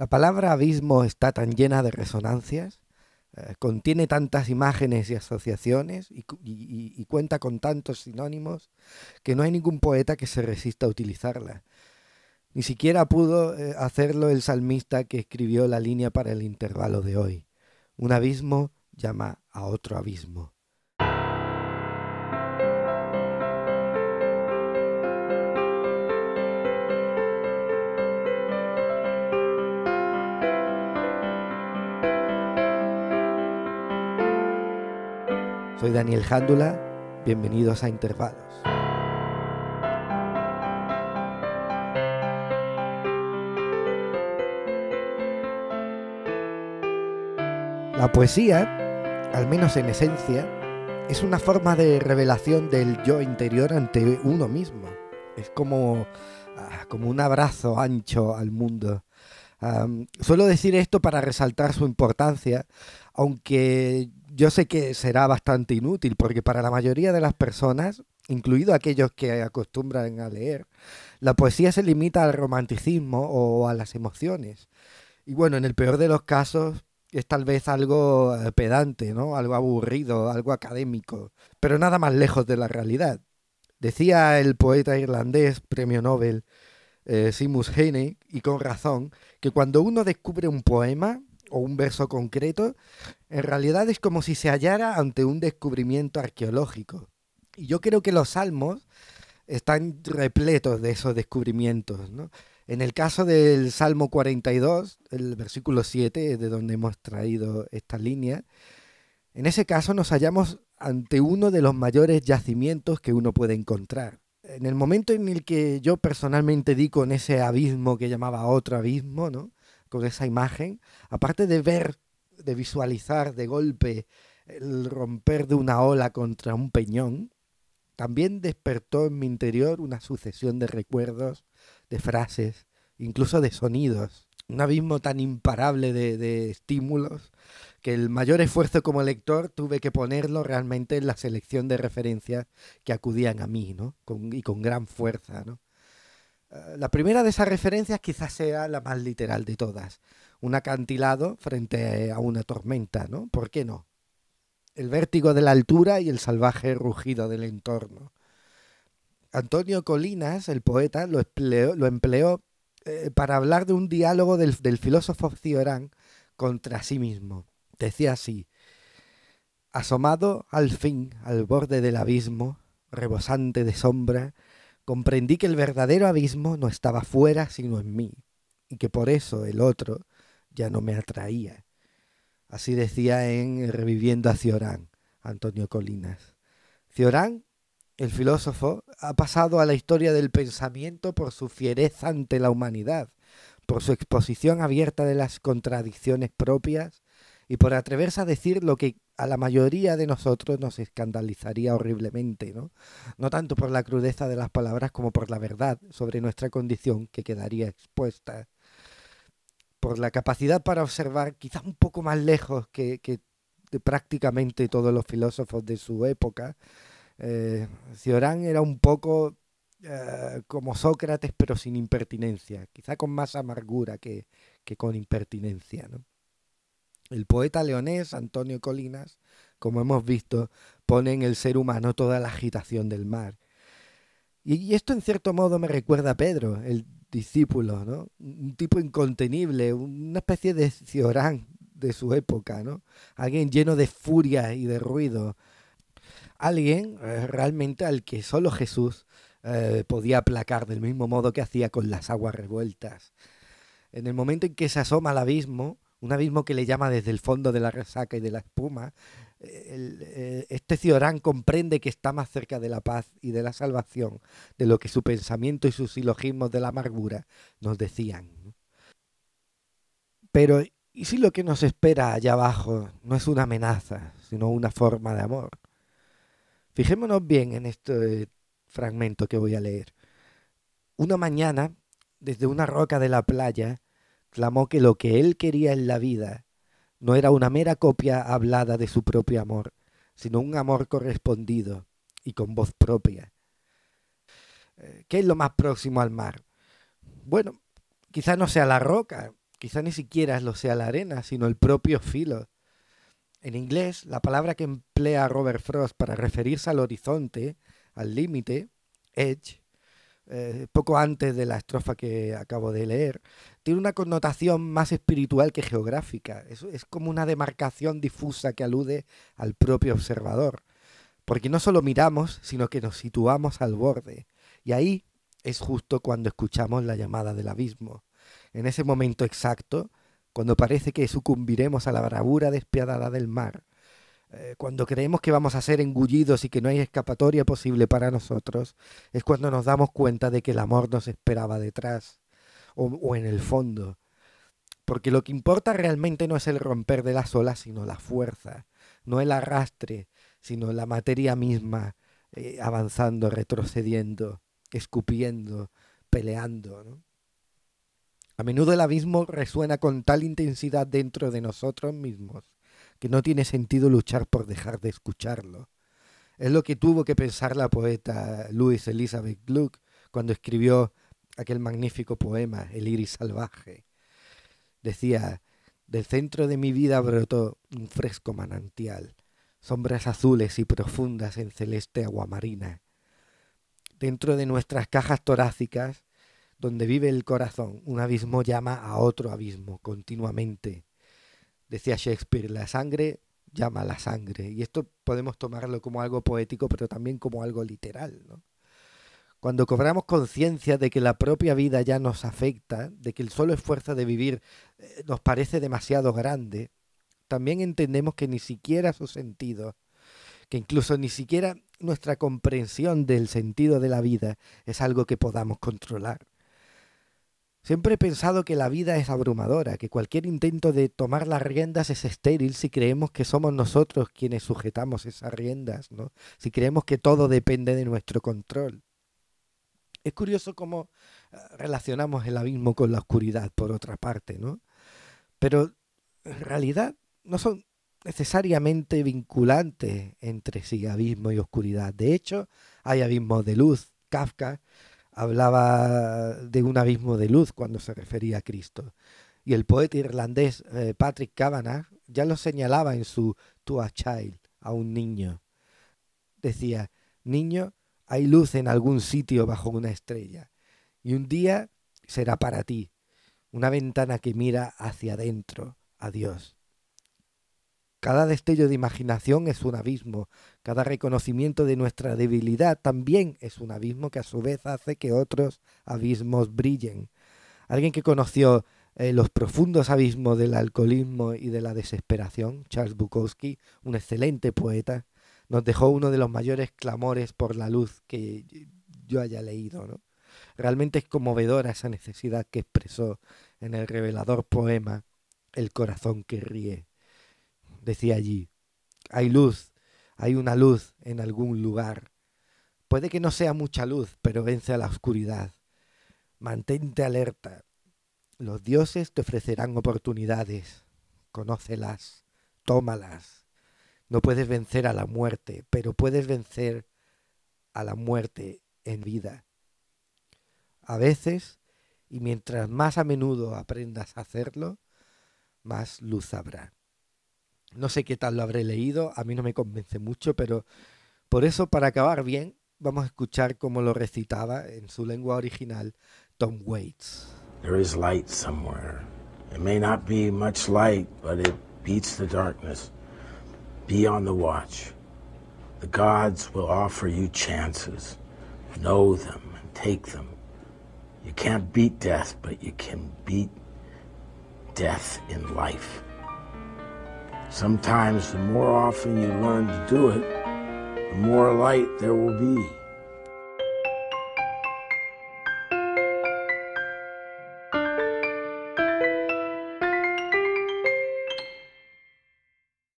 La palabra abismo está tan llena de resonancias, eh, contiene tantas imágenes y asociaciones y, cuenta con tantos sinónimos que no hay ningún poeta que se resista a utilizarla. Ni siquiera pudo eh, hacerlo el salmista que escribió la línea para el intervalo de hoy. Un abismo llama a otro abismo. Soy Daniel Jándula, bienvenidos a Intervalos. La poesía, al menos en esencia, es una forma de revelación del yo interior ante uno mismo. Es como, ah, como un abrazo ancho al mundo. suelo decir esto para resaltar su importancia, aunque yo sé que será bastante inútil porque para la mayoría de las personas, incluido aquellos que acostumbran a leer, la poesía se limita al romanticismo o a las emociones. Y bueno, en el peor de los casos es tal vez algo eh, pedante, ¿no? Algo aburrido, algo académico, pero nada más lejos de la realidad. Decía el poeta irlandés, premio Nobel, eh, Simus y con razón, que cuando uno descubre un poema, o un verso concreto, en realidad es como si se hallara ante un descubrimiento arqueológico. Y yo creo que los salmos están repletos de esos descubrimientos. En el caso del Salmo 42, el versículo 7, de donde hemos traído esta línea, en ese caso nos hallamos ante uno de los mayores yacimientos que uno puede encontrar. En el momento en el que yo personalmente di con ese abismo que llamaba otro abismo, ¿no? Con esa imagen, aparte de ver, de visualizar de golpe el romper de una ola contra un peñón, también despertó en mi interior una sucesión de recuerdos, de frases, incluso de sonidos. Un abismo tan imparable de, estímulos que el mayor esfuerzo como lector tuve que ponerlo realmente en la selección de referencias que acudían a mí, ¿no? y con gran fuerza, ¿no? La primera de esas referencias quizás sea la más literal de todas. Un acantilado frente a una tormenta, ¿no? ¿Por qué no? El vértigo de la altura y el salvaje rugido del entorno. Antonio Colinas, el poeta, lo empleó, eh, para hablar de un diálogo del, del filósofo Ciorán contra sí mismo. Decía así, asomado al fin al borde del abismo, rebosante de sombra, comprendí que el verdadero abismo no estaba fuera sino en mí, y que por eso el otro ya no me atraía. Así decía en Reviviendo a Ciorán, Antonio Colinas. Ciorán, el filósofo, ha pasado a la historia del pensamiento por su fiereza ante la humanidad, por su exposición abierta de las contradicciones propias y por atreverse a decir lo que a la mayoría de nosotros nos escandalizaría horriblemente, ¿no? No tanto por la crudeza de las palabras como por la verdad sobre nuestra condición que quedaría expuesta, por la capacidad para observar quizás un poco más lejos que, prácticamente todos los filósofos de su época. Eh, Ciorán era un poco eh, como Sócrates, pero sin impertinencia, quizá con más amargura que, que con impertinencia, ¿no? El poeta leonés Antonio Colinas, como hemos visto, pone en el ser humano toda la agitación del mar. Y, esto en cierto modo me recuerda a Pedro, el discípulo, ¿no? Un tipo incontenible, una especie de Ciorán de su época, ¿no? Alguien lleno de furia y de ruido. Alguien eh, realmente al que solo Jesús eh, podía aplacar del mismo modo que hacía con las aguas revueltas. En el momento en que se asoma al abismo, un abismo que le llama desde el fondo de la resaca y de la espuma, eh, eh, este Ciorán comprende que está más cerca de la paz y de la salvación de lo que su pensamiento y sus silogismos de la amargura nos decían. Pero, ¿y si lo que nos espera allá abajo no es una amenaza, sino una forma de amor? Fijémonos bien en este fragmento que voy a leer. Una mañana, desde una roca de la playa, clamó que lo que él quería en la vida no era una mera copia hablada de su propio amor, sino un amor correspondido y con voz propia. Eh, ¿Qué es lo más próximo al mar? Bueno, quizá no sea la roca, Quizá ni siquiera lo sea la arena, sino el propio filo. En inglés, la palabra que emplea Robert Frost para referirse al horizonte, al límite, edge, eh, poco antes de la estrofa que acabo de leer, tiene una connotación más espiritual que geográfica. Es, es como una demarcación difusa que alude al propio observador. Porque no solo miramos, sino que nos situamos al borde. Y ahí es justo cuando escuchamos la llamada del abismo. En ese momento exacto, cuando parece que sucumbiremos a la bravura despiadada del mar, eh, cuando creemos que vamos a ser engullidos y que no hay escapatoria posible para nosotros, es cuando nos damos cuenta de que el amor nos esperaba detrás o, en el fondo. Porque lo que importa realmente no es el romper de las olas, sino la fuerza, no el arrastre, sino la materia misma, eh, avanzando, retrocediendo, escupiendo, peleando. A menudo el abismo resuena con tal intensidad dentro de nosotros mismos que no tiene sentido luchar por dejar de escucharlo. Es lo que tuvo que pensar la poeta Louise Elizabeth Gluck cuando escribió aquel magnífico poema, El iris salvaje. Decía, del centro de mi vida brotó un fresco manantial, sombras azules y profundas en celeste aguamarina. Dentro de nuestras cajas torácicas, donde vive el corazón, un abismo llama a otro abismo continuamente decía Shakespeare, la sangre llama a la sangre. Y esto podemos tomarlo como algo poético, pero también como algo literal. ¿no? Cuando cobramos conciencia de que la propia vida ya nos afecta, de que el solo esfuerzo de vivir eh, nos parece demasiado grande, también entendemos que ni siquiera su sentido, que incluso ni siquiera nuestra comprensión del sentido de la vida es algo que podamos controlar. Siempre he pensado que la vida es abrumadora, que cualquier intento de tomar las riendas es estéril si creemos que somos nosotros quienes sujetamos esas riendas, ¿no? Si creemos que todo depende de nuestro control. Es curioso cómo eh, relacionamos el abismo con la oscuridad, por otra parte, ¿no? Pero en realidad no son necesariamente vinculantes entre sí, abismo y oscuridad. De hecho, hay abismos de luz. Kafka hablaba de un abismo de luz cuando se refería a Cristo. Y el poeta irlandés eh, Patrick Kavanagh ya lo señalaba en su To a Child, a un niño. Decía, niño, hay luz en algún sitio bajo una estrella, y un día será para ti, una ventana que mira hacia adentro, a Dios. Cada destello de imaginación es un abismo, cada reconocimiento de nuestra debilidad también es un abismo que a su vez hace que otros abismos brillen. Alguien que conoció eh, los profundos abismos del alcoholismo y de la desesperación, Charles Bukowski, un excelente poeta, nos dejó uno de los mayores clamores por la luz que yo haya leído. Realmente es conmovedora esa necesidad que expresó en el revelador poema El corazón que ríe decía allí, hay luz, hay una luz en algún lugar. Puede que no sea mucha luz, pero vence a la oscuridad. Mantente alerta. Los dioses te ofrecerán oportunidades. Conócelas, tómalas. No puedes vencer a la muerte, pero puedes vencer a la muerte en vida. A veces, y mientras más a menudo aprendas a hacerlo, más luz habrá. No sé qué tal lo habré leído, a mí no me convence mucho, pero por eso, para acabar bien, vamos a escuchar cómo lo recitaba en su lengua original Tom Waits. There is light somewhere. It may not be much light, but it beats the darkness. Be on the watch. The gods will offer you chances. Know them and take them. You can't beat death, but you can beat death in life. Sometimes, the more often you learn to do it, the more light there will be.